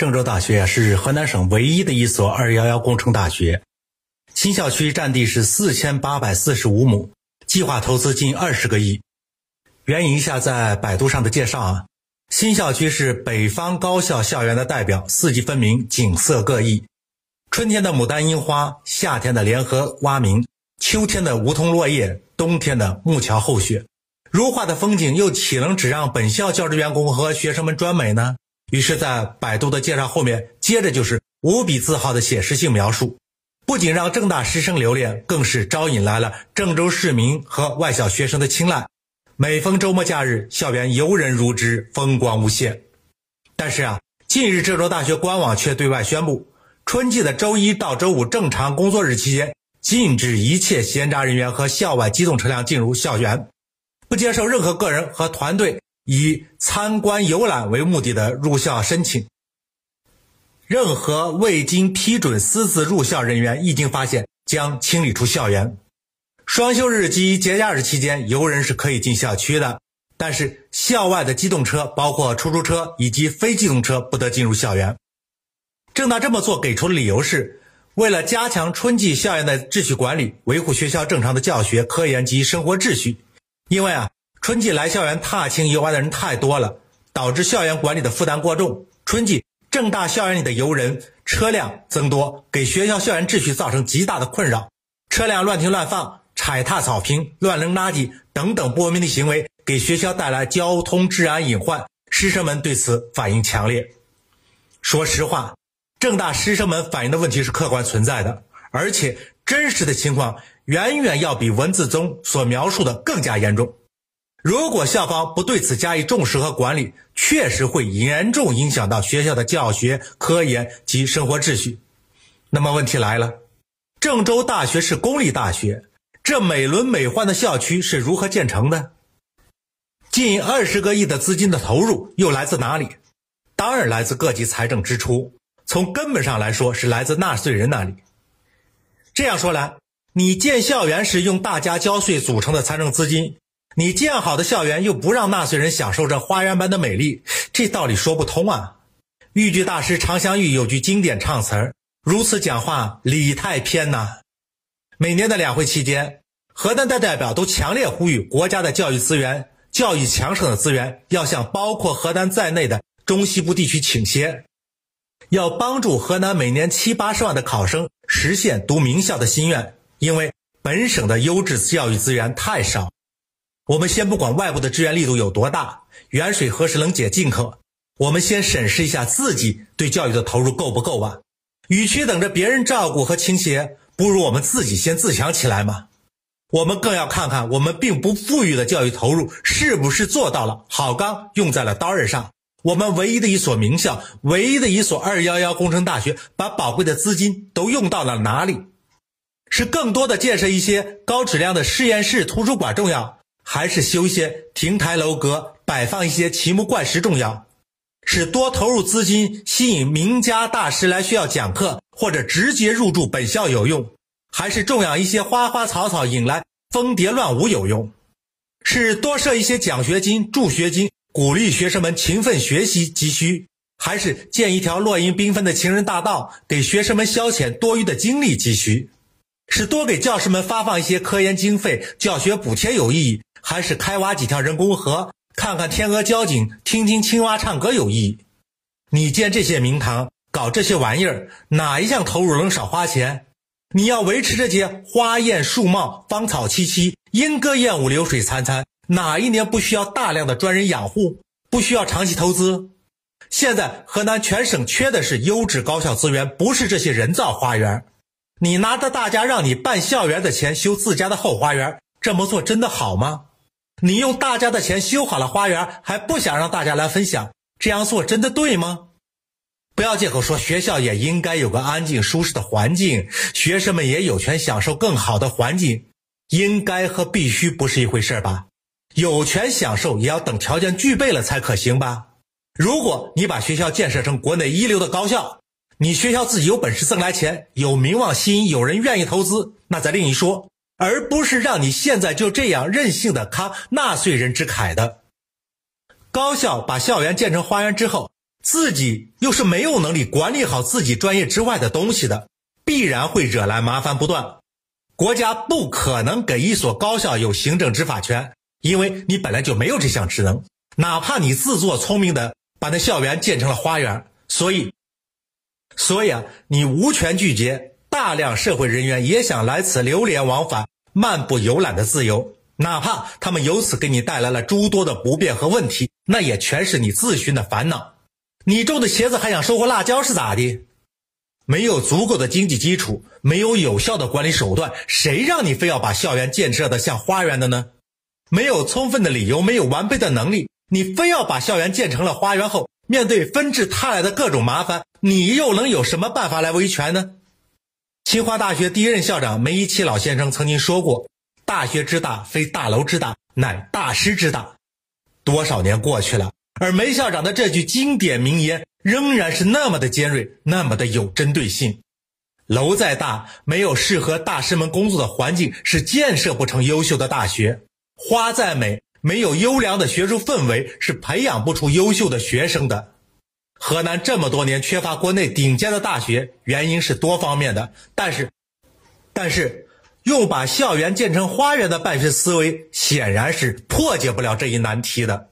郑州大学是河南省唯一的一所“二幺幺”工程大学。新校区占地是四千八百四十五亩，计划投资近二十个亿。援引一下在百度上的介绍啊，新校区是北方高校校园的代表，四季分明，景色各异。春天的牡丹樱花，夏天的莲荷蛙鸣，秋天的梧桐落叶，冬天的木桥厚雪，如画的风景又岂能只让本校教职员工和学生们专美呢？于是，在百度的介绍后面，接着就是无比自豪的写实性描述，不仅让郑大师生留恋，更是招引来了郑州市民和外校学生的青睐。每逢周末假日，校园游人如织，风光无限。但是啊，近日郑州大学官网却对外宣布，春季的周一到周五正常工作日期间，禁止一切闲杂人员和校外机动车辆进入校园，不接受任何个人和团队。以参观游览为目的的入校申请，任何未经批准私自入校人员，一经发现将清理出校园。双休日及节假日期间，游人是可以进校区的，但是校外的机动车，包括出租车以及非机动车，不得进入校园。郑大这么做给出的理由是，为了加强春季校园的秩序管理，维护学校正常的教学、科研及生活秩序。因为啊。春季来校园踏青游玩的人太多了，导致校园管理的负担过重。春季正大校园里的游人车辆增多，给学校校园秩序造成极大的困扰。车辆乱停乱放、踩踏草坪、乱扔垃圾等等不文明的行为，给学校带来交通治安隐患。师生们对此反应强烈。说实话，正大师生们反映的问题是客观存在的，而且真实的情况远远要比文字中所描述的更加严重。如果校方不对此加以重视和管理，确实会严重影响到学校的教学、科研及生活秩序。那么问题来了，郑州大学是公立大学，这美轮美奂的校区是如何建成的？近二十个亿的资金的投入又来自哪里？当然来自各级财政支出，从根本上来说是来自纳税人那里。这样说来，你建校园时用大家交税组成的财政资金。你建好的校园又不让纳税人享受这花园般的美丽，这道理说不通啊！豫剧大师常香玉有句经典唱词儿：“如此讲话理太偏呐。”每年的两会期间，河南的代表都强烈呼吁国家的教育资源、教育强省的资源要向包括河南在内的中西部地区倾斜，要帮助河南每年七八十万的考生实现读名校的心愿，因为本省的优质教育资源太少。我们先不管外部的支援力度有多大，远水何时能解近渴？我们先审视一下自己对教育的投入够不够吧。与其等着别人照顾和倾斜，不如我们自己先自强起来嘛。我们更要看看我们并不富裕的教育投入是不是做到了好钢用在了刀刃上。我们唯一的一所名校，唯一的一所二幺幺工程大学，把宝贵的资金都用到了哪里？是更多的建设一些高质量的实验室、图书馆重要？还是修一些亭台楼阁，摆放一些奇木怪石重要；是多投入资金吸引名家大师来学校讲课，或者直接入住本校有用；还是种养一些花花草草引来蜂蝶乱舞有用；是多设一些奖学金、助学金，鼓励学生们勤奋学习急需；还是建一条落英缤纷的情人大道，给学生们消遣多余的精力急需；是多给教师们发放一些科研经费、教学补贴有意义。还是开挖几条人工河，看看天鹅交景，听听青蛙唱歌有意义。你建这些名堂，搞这些玩意儿，哪一项投入能少花钱？你要维持这些花艳树茂、芳草萋萋、莺歌燕舞、流水潺潺，哪一年不需要大量的专人养护，不需要长期投资？现在河南全省缺的是优质高校资源，不是这些人造花园。你拿着大家让你办校园的钱修自家的后花园，这么做真的好吗？你用大家的钱修好了花园，还不想让大家来分享，这样做真的对吗？不要借口说学校也应该有个安静舒适的环境，学生们也有权享受更好的环境。应该和必须不是一回事吧？有权享受也要等条件具备了才可行吧？如果你把学校建设成国内一流的高校，你学校自己有本事挣来钱，有名望吸引有人愿意投资，那再另一说。而不是让你现在就这样任性的慷纳税人之慨的。高校把校园建成花园之后，自己又是没有能力管理好自己专业之外的东西的，必然会惹来麻烦不断。国家不可能给一所高校有行政执法权，因为你本来就没有这项职能。哪怕你自作聪明的把那校园建成了花园，所以，所以啊，你无权拒绝大量社会人员也想来此流连往返、漫步游览的自由，哪怕他们由此给你带来了诸多的不便和问题，那也全是你自寻的烦恼。你种的茄子还想收获辣椒是咋的？没有足够的经济基础，没有有效的管理手段，谁让你非要把校园建设的像花园的呢？没有充分的理由，没有完备的能力，你非要把校园建成了花园后，面对纷至沓来的各种麻烦，你又能有什么办法来维权呢？清华大学第一任校长梅贻琦老先生曾经说过：“大学之大，非大楼之大，乃大师之大。”多少年过去了，而梅校长的这句经典名言。仍然是那么的尖锐，那么的有针对性。楼再大，没有适合大师们工作的环境，是建设不成优秀的大学；花再美，没有优良的学术氛围，是培养不出优秀的学生的。河南这么多年缺乏国内顶尖的大学，原因是多方面的，但是，但是用把校园建成花园的办学思维，显然是破解不了这一难题的。